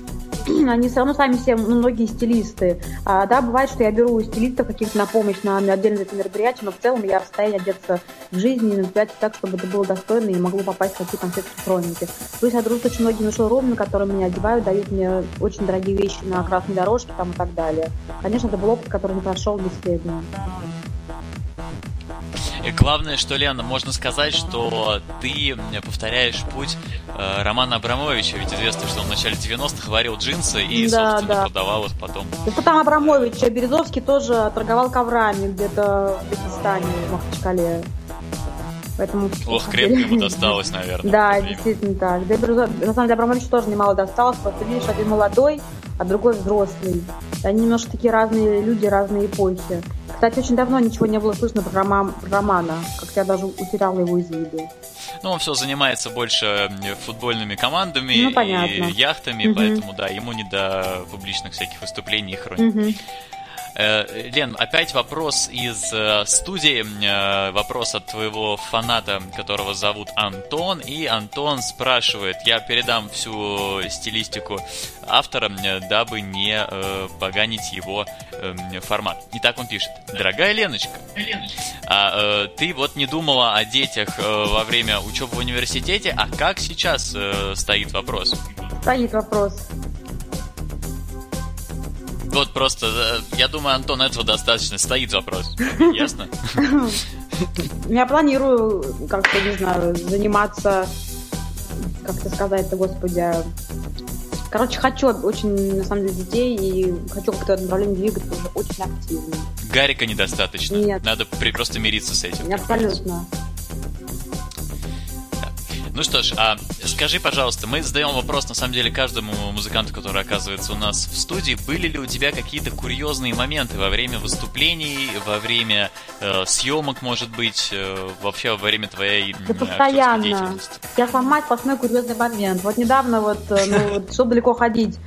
Они все равно сами все, ну, многие стилисты. А, да, бывает, что я беру стилистов каких-то на помощь на, отдельные мероприятия, но в целом я в состоянии одеться в жизни и на мероприятии так, чтобы это было достойно и могло попасть в какие-то конфетки хроники. Плюс я дружу очень многими шоурумами, которые меня одевают, дают мне очень дорогие вещи на красной дорожке там и так далее. Конечно, это был опыт, который не прошел бесследно. И главное, что, Лена, можно сказать, что ты повторяешь путь э, Романа Абрамовича, ведь известно, что он в начале 90-х варил джинсы и, да, собственно, да. продавал их потом. Это там Абрамович, а Березовский тоже торговал коврами где-то в Дагестане, в Махачкале. Поэтому, Ох, крепко ему досталось, наверное. Да, действительно так. Да, на самом деле, Абрамович тоже немало досталось, просто видишь, один молодой, а другой взрослый. Они немножко такие разные люди, разные эпохи. Кстати, очень давно ничего не было слышно про, роман, Романа, как я даже утеряла его из виду. Ну, он все занимается больше футбольными командами ну, и яхтами, угу. поэтому, да, ему не до публичных всяких выступлений и хроник. Угу. Э, Лен, опять вопрос из э, студии, э, вопрос от твоего фаната, которого зовут Антон, и Антон спрашивает, я передам всю стилистику автора, дабы не поганить его формат. Итак, он пишет, дорогая Леночка, а, ты вот не думала о детях во время учебы в университете, а как сейчас стоит вопрос? Стоит вопрос. Вот просто, э, я думаю, Антон, этого достаточно. Стоит вопрос. Ясно? Я планирую, как-то, не знаю, заниматься, как-то сказать-то, господи, а, Короче, хочу очень, на самом деле, детей и хочу как-то в направлении двигаться уже очень активно. Гарика недостаточно. Нет. Надо просто мириться с этим. Абсолютно. Ну что ж, а скажи, пожалуйста, мы задаем вопрос, на самом деле, каждому музыканту, который оказывается у нас в студии. Были ли у тебя какие-то курьезные моменты во время выступлений, во время э, съемок, может быть, э, вообще во время твоей да постоянно. Я сама сплошной курьезный момент. Вот недавно, вот, э, ну, вот, чтобы далеко ходить,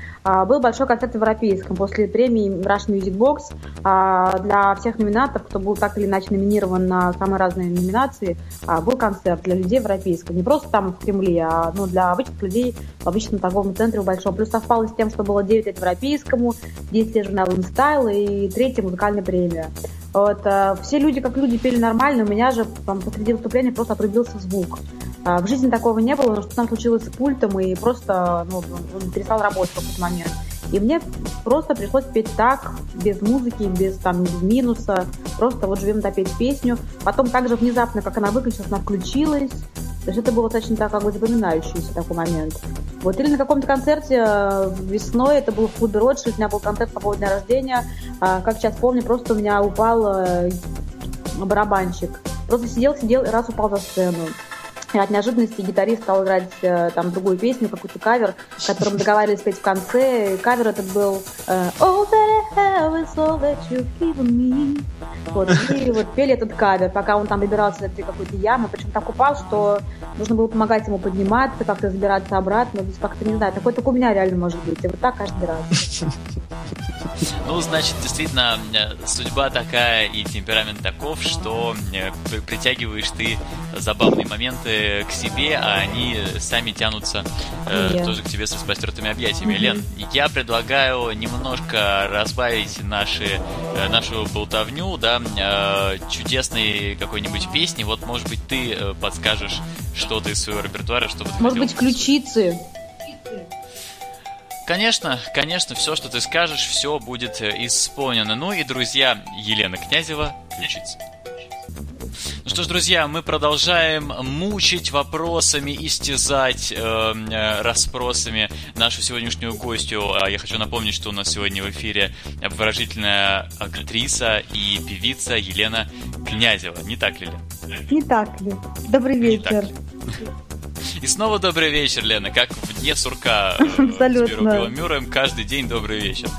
был большой концерт в Европейском после премии Rush Music Box а, для всех номинатов, кто был так или иначе номинирован на самые разные номинации, а, был концерт для людей Европейском. Не просто там в Кремле, а ну, для обычных людей в обычном торговом центре в Большом. Плюс совпало с тем, что было 9 лет Европейскому, 10 лет журналу InStyle и третья музыкальная премия. Вот, все люди как люди пели нормально, у меня же там, посреди выступления просто отрубился звук. А, в жизни такого не было, что там случилось с пультом, и просто ну, он перестал работать в какой-то момент. И мне просто пришлось петь так, без музыки, без, там, без минуса, просто вот живем допеть песню. Потом также внезапно, как она выключилась, она включилась. То есть это было достаточно так, как бы запоминающийся такой момент. Вот или на каком-то концерте э, весной, это был в клубе у меня был концерт по поводу дня рождения. А, как сейчас помню, просто у меня упал э, барабанщик. Просто сидел, сидел и раз упал за сцену. От неожиданности гитарист стал играть э, там другую песню, какой-то кавер, который мы договаривались спеть в конце. И кавер этот был э, All that I have is all that you've given me. Вот, и вот пели этот кавер, пока он там выбирался из этой какой-то ямы. Причем так упал, что нужно было помогать ему подниматься, как-то забираться обратно. То есть как-то, не знаю, такой только у меня реально может быть. И вот так каждый раз. Ну, значит, действительно, э, судьба такая и темперамент таков, что э, притягиваешь ты забавные моменты к себе, а они сами тянутся э, тоже к тебе с распростертыми объятиями. Mm-hmm. Лен, я предлагаю немножко разбавить наши, э, нашу болтовню, да, э, чудесной какой-нибудь песни. Вот, может быть, ты э, подскажешь что-то из своего репертуара, чтобы... Может быть, ключицы? Конечно, конечно, все, что ты скажешь, все будет э, исполнено. Ну и, друзья, Елена Князева, ключица. Ну что ж, друзья, мы продолжаем мучить вопросами, истязать э, э, расспросами нашу сегодняшнюю гостью. А я хочу напомнить, что у нас сегодня в эфире обворожительная актриса и певица Елена Князева. Не так ли, Лена? Не так ли. Добрый вечер. И снова добрый вечер, Лена, как в дне сурка э, с Белым Мюрреем, каждый день добрый вечер.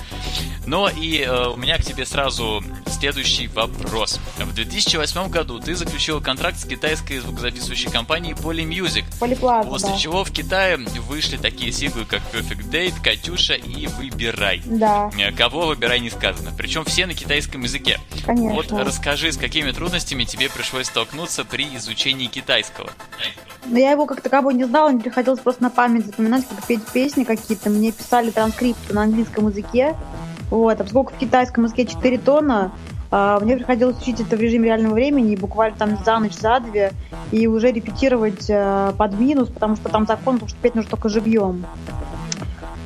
Но и э, у меня к тебе сразу следующий вопрос. В 2008 году ты заключил контракт с китайской звукозаписывающей компанией Polymusic. Polyplaza, после да. чего в Китае вышли такие синглы, как Perfect Date, Катюша и Выбирай. Да. Э, кого выбирай не сказано. Причем все на китайском языке. Конечно. Вот расскажи, с какими трудностями тебе пришлось столкнуться при изучении китайского. Но я его как таковой не знала, мне приходилось просто на память запоминать, как петь песни какие-то. Мне писали транскрипты на английском языке. Вот, а поскольку в китайском языке 4 тона, а, мне приходилось учить это в режиме реального времени, буквально там за ночь, за две, и уже репетировать а, под минус, потому что там закон, что петь нужно только живьем.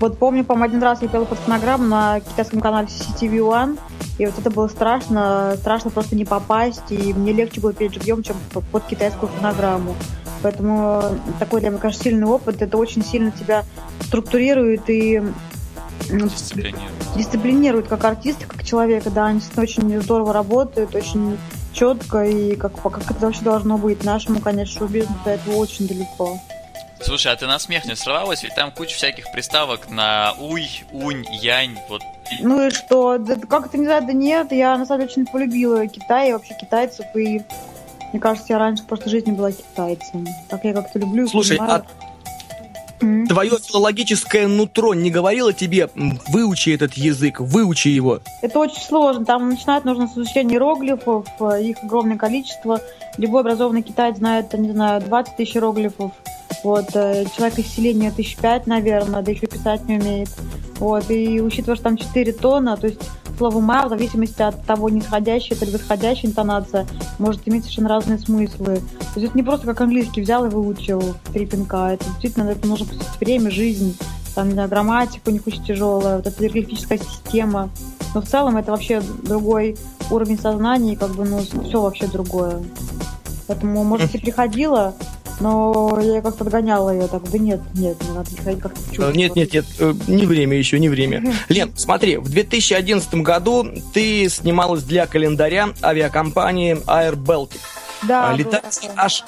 Вот помню, по-моему, один раз я пела под фонограмму на китайском канале CCTV One, и вот это было страшно, страшно просто не попасть, и мне легче было петь живьем, чем под китайскую фонограмму. Поэтому такой, для меня, кажется, сильный опыт, это очень сильно тебя структурирует и дисциплинирует. дисциплинирует как артиста, как человека, да, они очень здорово работают, очень четко и как, как это вообще должно быть. Нашему, конечно, шоу-бизнесу до этого очень далеко. Слушай, а ты на смех не срывалась? Ведь там куча всяких приставок на уй, унь, янь, вот. Ну и что? Да, как это не знаю, да нет, я на самом деле очень полюбила Китай и вообще китайцев, и мне кажется, я раньше просто жизни была китайцем. Так я как-то люблю. Слушай, понимаю. а Mm-hmm. Твое филологическое нутро не говорило тебе, выучи этот язык, выучи его? Это очень сложно. Там начинать нужно с изучения иероглифов, э, их огромное количество. Любой образованный китаец знает, не знаю, 20 тысяч иероглифов. Вот, э, человек из селения тысяч пять, наверное, да еще писать не умеет. Вот, и учитывая, что там 4 тона, то есть слово «ма» в зависимости от того, нисходящая это или восходящая интонация, может иметь совершенно разные смыслы. То есть это не просто как английский взял и выучил три пинка. Это действительно это нужно посвятить время, жизнь, там, не знаю, грамматика у них очень тяжелая, вот эта иероглифическая система. Но в целом это вообще другой уровень сознания, и как бы, ну, все вообще другое. Поэтому, может, и приходила, но я как-то догоняла ее так, да нет, нет, не надо приходить как-то чувствовать. Нет, нет, нет, э, не время еще, не время. Лен, смотри, в 2011 году ты снималась для календаря авиакомпании Air Baltic. Да, Летаешь аж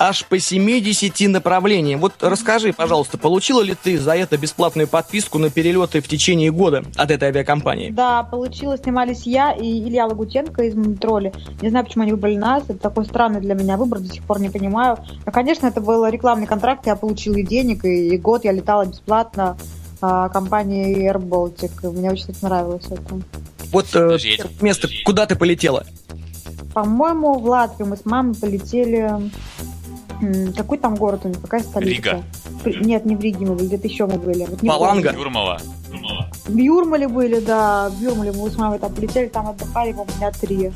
аж по 70 направлениям. Вот расскажи, пожалуйста, получила ли ты за это бесплатную подписку на перелеты в течение года от этой авиакомпании? Да, получила. Снимались я и Илья Лагутенко из Монитроли. Не знаю, почему они выбрали нас. Это такой странный для меня выбор, до сих пор не понимаю. Но, конечно, это был рекламный контракт. Я получила и денег, и, и год я летала бесплатно а, компании Air Baltic. Мне очень нравилось это. Вот э, место, куда ты полетела? По-моему, в Латвию мы с мамой полетели какой там город у них? Какая столица? Рига. Нет, не в Риге мы были, где-то еще мы были. Вот Паланга? Юрмала. В Юрмале были, да. В Юрмале мы с мамой там полетели, там отдыхали, по-моему, дня три.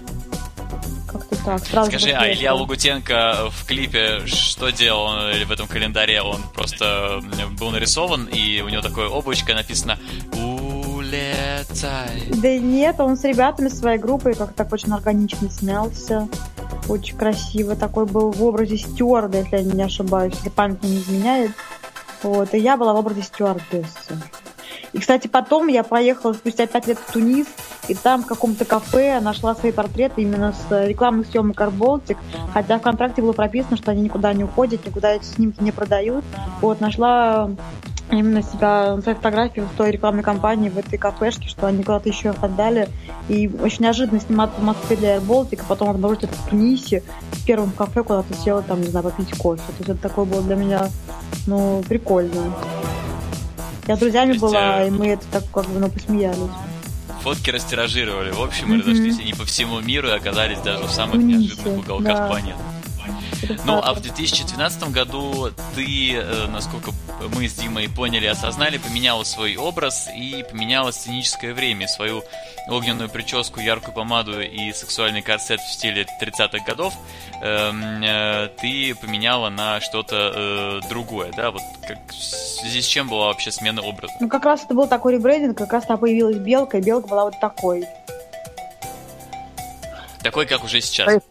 Как-то так. Сразу Скажи, а Илья Лугутенко в клипе что делал в этом календаре? Он просто был нарисован, и у него такое облачко написано «Улетай». Да нет, он с ребятами своей группой как-то так очень органично снялся очень красиво. Такой был в образе стюарда, если я не ошибаюсь, если память не изменяет. Вот, и я была в образе стюардессы. И, кстати, потом я поехала спустя пять лет в Тунис, и там в каком-то кафе нашла свои портреты именно с рекламных съемок Арболтик, хотя в контракте было прописано, что они никуда не уходят, никуда эти снимки не продают. Вот, нашла именно себя на своей фотографии в той рекламной кампании, в этой кафешке, что они куда-то еще отдали. И очень неожиданно сниматься в Москве для Air а потом обнаружить это в Тунисе, в первом кафе куда-то села, там, не знаю, попить кофе. То есть это такое было для меня, ну, прикольно. Я с друзьями есть, была, э... и мы это так как бы, ну, посмеялись. Фотки растиражировали. В общем, мы mm-hmm. разошлись они по всему миру и оказались даже в самых неожиданных уголках да. планеты. Ну, а в 2012 году ты, э, насколько мы с Димой поняли, осознали, поменяла свой образ и поменяла сценическое время, свою огненную прическу, яркую помаду и сексуальный корсет в стиле 30-х годов эм, э, ты поменяла на что-то э, другое, да? Вот как, в связи с чем была вообще смена образа? Ну, как раз это был такой ребрендинг, как раз там появилась белка, и белка была вот такой. Такой, как уже сейчас. Нет,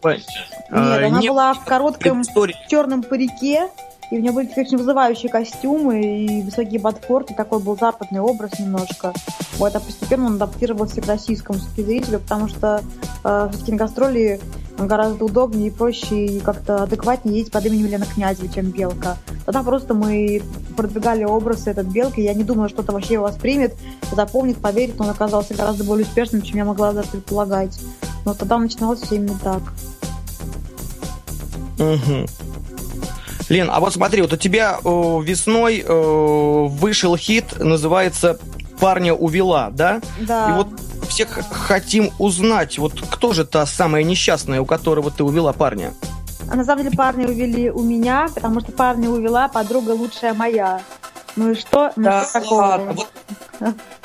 а, она была в коротком черном парике, и у нее были очень вызывающие костюмы и высокие ботфорты, такой был западный образ немножко. Вот, а постепенно он адаптировался к российскому зрителю, потому что э, все-таки гораздо удобнее и проще и как-то адекватнее ездить под именем Лена Князева, чем Белка. Тогда просто мы продвигали образ этот Белки, я не думала, что это вообще его воспримет, запомнит, поверит, но он оказался гораздо более успешным, чем я могла даже предполагать. Но тогда начиналось все именно так. Угу. Лен, а вот смотри, вот у тебя э, весной э, вышел хит, называется «Парня увела», да? Да. И вот всех хотим узнать, вот кто же та самая несчастная, у которого ты увела парня? А на самом деле парня увели у меня, потому что парня увела подруга лучшая моя. Ну и что? Да, такого? Вот,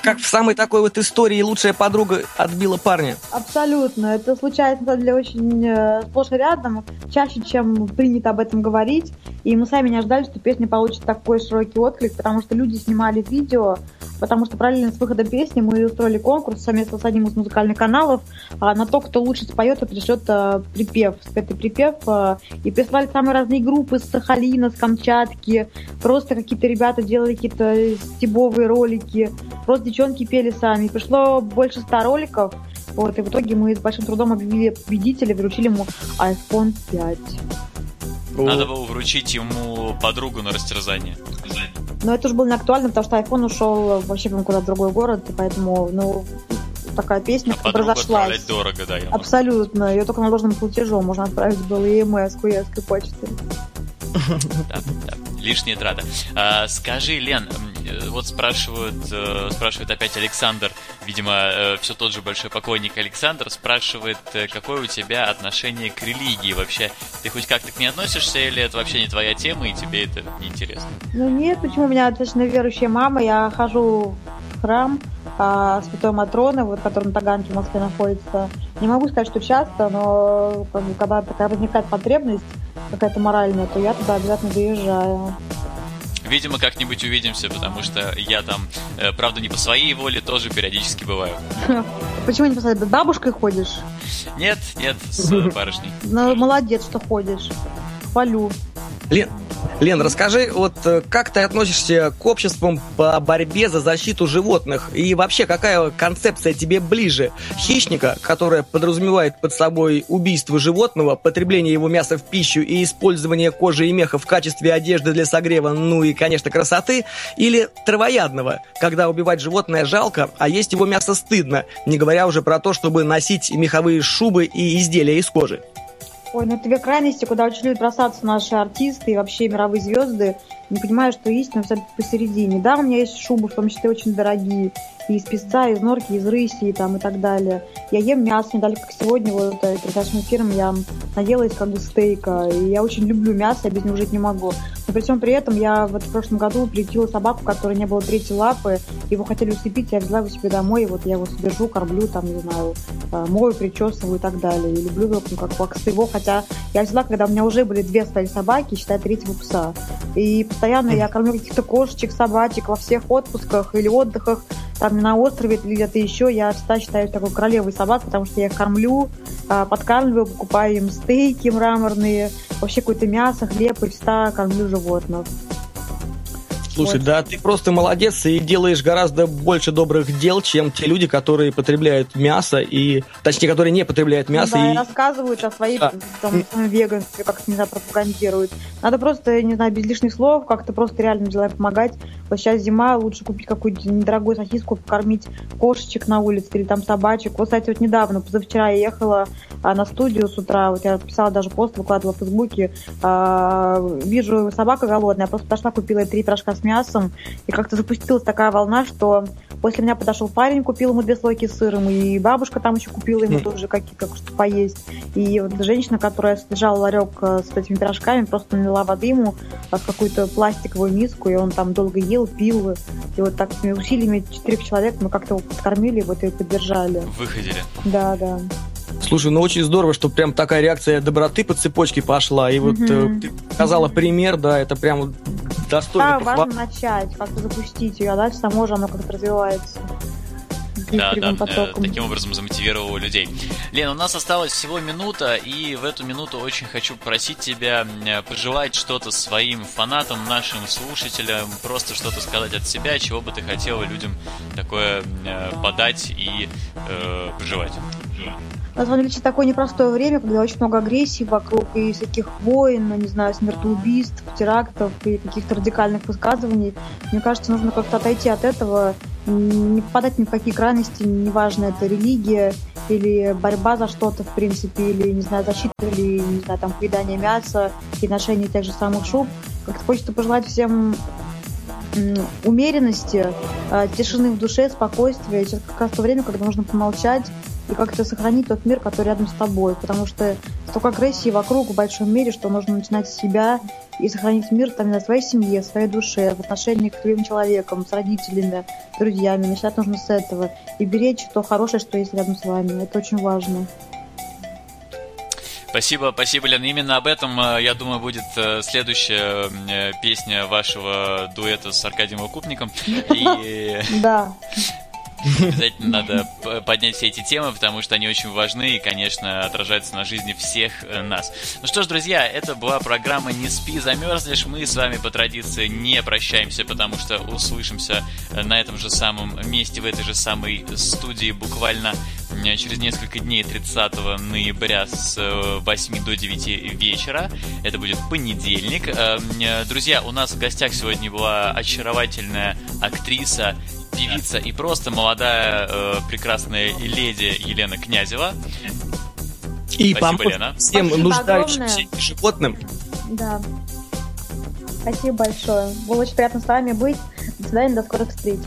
как в самой такой вот истории лучшая подруга отбила парня. Абсолютно. Это случается, на самом деле, очень э, сплошь и рядом, чаще, чем принято об этом говорить. И мы сами не ожидали, что песня получит такой широкий отклик, потому что люди снимали видео, потому что параллельно с выходом песни мы устроили конкурс совместно с одним из музыкальных каналов а на то, кто лучше споет и пришлет а, припев, спетый припев. А, и прислали самые разные группы с Сахалина, с Камчатки. Просто какие-то ребята делали какие-то стебовые ролики. Просто девчонки пели сами. Пришло больше ста роликов. Вот, и в итоге мы с большим трудом объявили победителя, вручили ему iPhone 5. Надо было вручить ему подругу на растерзание. Но это уже было не актуально, потому что iPhone ушел вообще куда-то в другой город, и поэтому, ну, такая песня а разошлась. дорого, да. Абсолютно. Ее только наложенным платежом можно отправить было и email с курьерской почты. Да, да. Лишняя трата. А, скажи, Лен, Э, вот спрашивают, э, спрашивает опять Александр, видимо, э, все тот же большой покойник Александр, спрашивает, какое у тебя отношение к религии вообще? Ты хоть как-то к ней относишься, или это вообще не твоя тема, и тебе это не интересно? Ну нет, почему? У меня достаточно верующая мама, я хожу храм а, Святой Матроны, вот, который на Таганке в Москве находится. Не могу сказать, что часто, но когда такая возникает потребность какая-то моральная, то я туда обязательно доезжаю. Видимо, как-нибудь увидимся, потому что я там, э, правда, не по своей воле, тоже периодически бываю. Почему не по своей? Бабушкой ходишь? Нет, нет, с барышней. Ну, молодец, что ходишь. Хвалю. Лен, Лен, расскажи, вот э, как ты относишься к обществам по борьбе за защиту животных? И вообще, какая концепция тебе ближе? Хищника, которая подразумевает под собой убийство животного, потребление его мяса в пищу и использование кожи и меха в качестве одежды для согрева, ну и, конечно, красоты? Или травоядного, когда убивать животное жалко, а есть его мясо стыдно, не говоря уже про то, чтобы носить меховые шубы и изделия из кожи? Ой, ну это две крайности, куда очень любят бросаться наши артисты и вообще мировые звезды. Не понимаю, что истина все посередине. Да, у меня есть шубы, в том числе очень дорогие и из песца, из норки, из рыси там, и так далее. Я ем мясо, недалеко как сегодня, вот перед нашим эфиром я наелась как бы стейка, и я очень люблю мясо, я без него жить не могу. Но при всем при этом я вот в прошлом году приютила собаку, которой не было третьей лапы, его хотели усыпить, я взяла его себе домой, и вот я его содержу, кормлю, там, не знаю, э, мою, причесываю и так далее. И люблю его как, как своего, хотя я взяла, когда у меня уже были две стали собаки, считай, третьего пса. И постоянно я кормлю каких-то кошечек, собачек во всех отпусках или отдыхах, там на острове или где-то еще, я всегда считаю такой королевой собак, потому что я их кормлю, а, подкармливаю, покупаю им стейки мраморные, вообще какое-то мясо, хлеб и всегда кормлю животных. Слушай, Вот. да, ты просто молодец и делаешь гораздо больше добрых дел, чем те люди, которые потребляют мясо и, точнее, которые не потребляют мясо да, и рассказывают о своей Да. там, веганстве, как-то, не знаю, пропагандируют. Надо просто, не знаю, без лишних слов, как-то просто реально делать помогать. Сейчас зима, лучше купить какую-нибудь недорогую сосиску, покормить кошечек на улице или там собачек. Вот, кстати, вот недавно, позавчера я ехала а, на студию с утра, вот я писала даже пост, выкладывала в Фейсбуке, а, вижу, собака голодная, я просто пошла, купила три пирожка с мясом, и как-то запустилась такая волна, что после меня подошел парень, купил ему две слойки с сыром, и бабушка там еще купила ему Мгм. тоже какие как что поесть. И вот женщина, которая содержала ларек э, с этими пирожками, просто налила воды ему а, в какую-то пластиковую миску, и он там долго ел, пил. И вот так с усилиями четырех человек мы как-то его подкормили, вот и поддержали. Выходили. Да, да. Слушай, ну очень здорово, что прям такая реакция доброты по цепочке пошла. И вот э, ты показала пример, да, это прям достойно Да, похвалы. важно начать, как-то запустить ее, а дальше само же оно как-то развивается. Да, да, э, потоком. таким образом замотивировал людей. Лен, у нас осталось всего минута, и в эту минуту очень хочу попросить тебя э, пожелать что-то своим фанатам, нашим слушателям, просто что-то сказать от себя, чего бы ты хотела людям такое э, подать и э, пожелать. На самом деле, такое непростое время, когда очень много агрессии вокруг и всяких войн, ну, не знаю, смертоубийств, терактов и каких-то радикальных высказываний. Мне кажется, нужно как-то отойти от этого, не попадать ни в какие крайности, неважно, это религия или борьба за что-то, в принципе, или, не знаю, защита, или, не знаю, там, поедание мяса и ношение тех же самых шуб. Как-то хочется пожелать всем умеренности, э, тишины в душе, спокойствия. Сейчас как раз то время, когда нужно помолчать и как-то сохранить тот мир, который рядом с тобой. Потому что столько агрессии вокруг в большом мире, что нужно начинать с себя и сохранить мир там, на своей семье, в своей душе, в отношениях с другим человеком, с родителями, с друзьями. Начинать нужно с этого. И беречь то хорошее, что есть рядом с вами. Это очень важно. Спасибо, спасибо, Лен. Именно об этом, э, я думаю, будет э, следующая э, песня вашего дуэта с Аркадием Окупником. И Да. Обязательно надо поднять все эти темы, потому что они очень важны и, конечно, отражаются на жизни всех э, нас. Ну что ж, друзья, это была программа «Не спи, замерзнешь». Мы с вами по традиции не прощаемся, потому что услышимся э, на этом же самом месте, в этой же самой студии буквально э, через несколько дней 30 ноября с э, 8 до 9 вечера. Это будет понедельник. Друзья, у нас в гостях сегодня была очаровательная актриса певица и просто молодая э, прекрасная леди Елена Князева. И Спасибо, Лена. всем Спасибо нуждающимся огромное. животным. Да. Спасибо большое. Было очень приятно с вами быть. До свидания, до скорых встреч.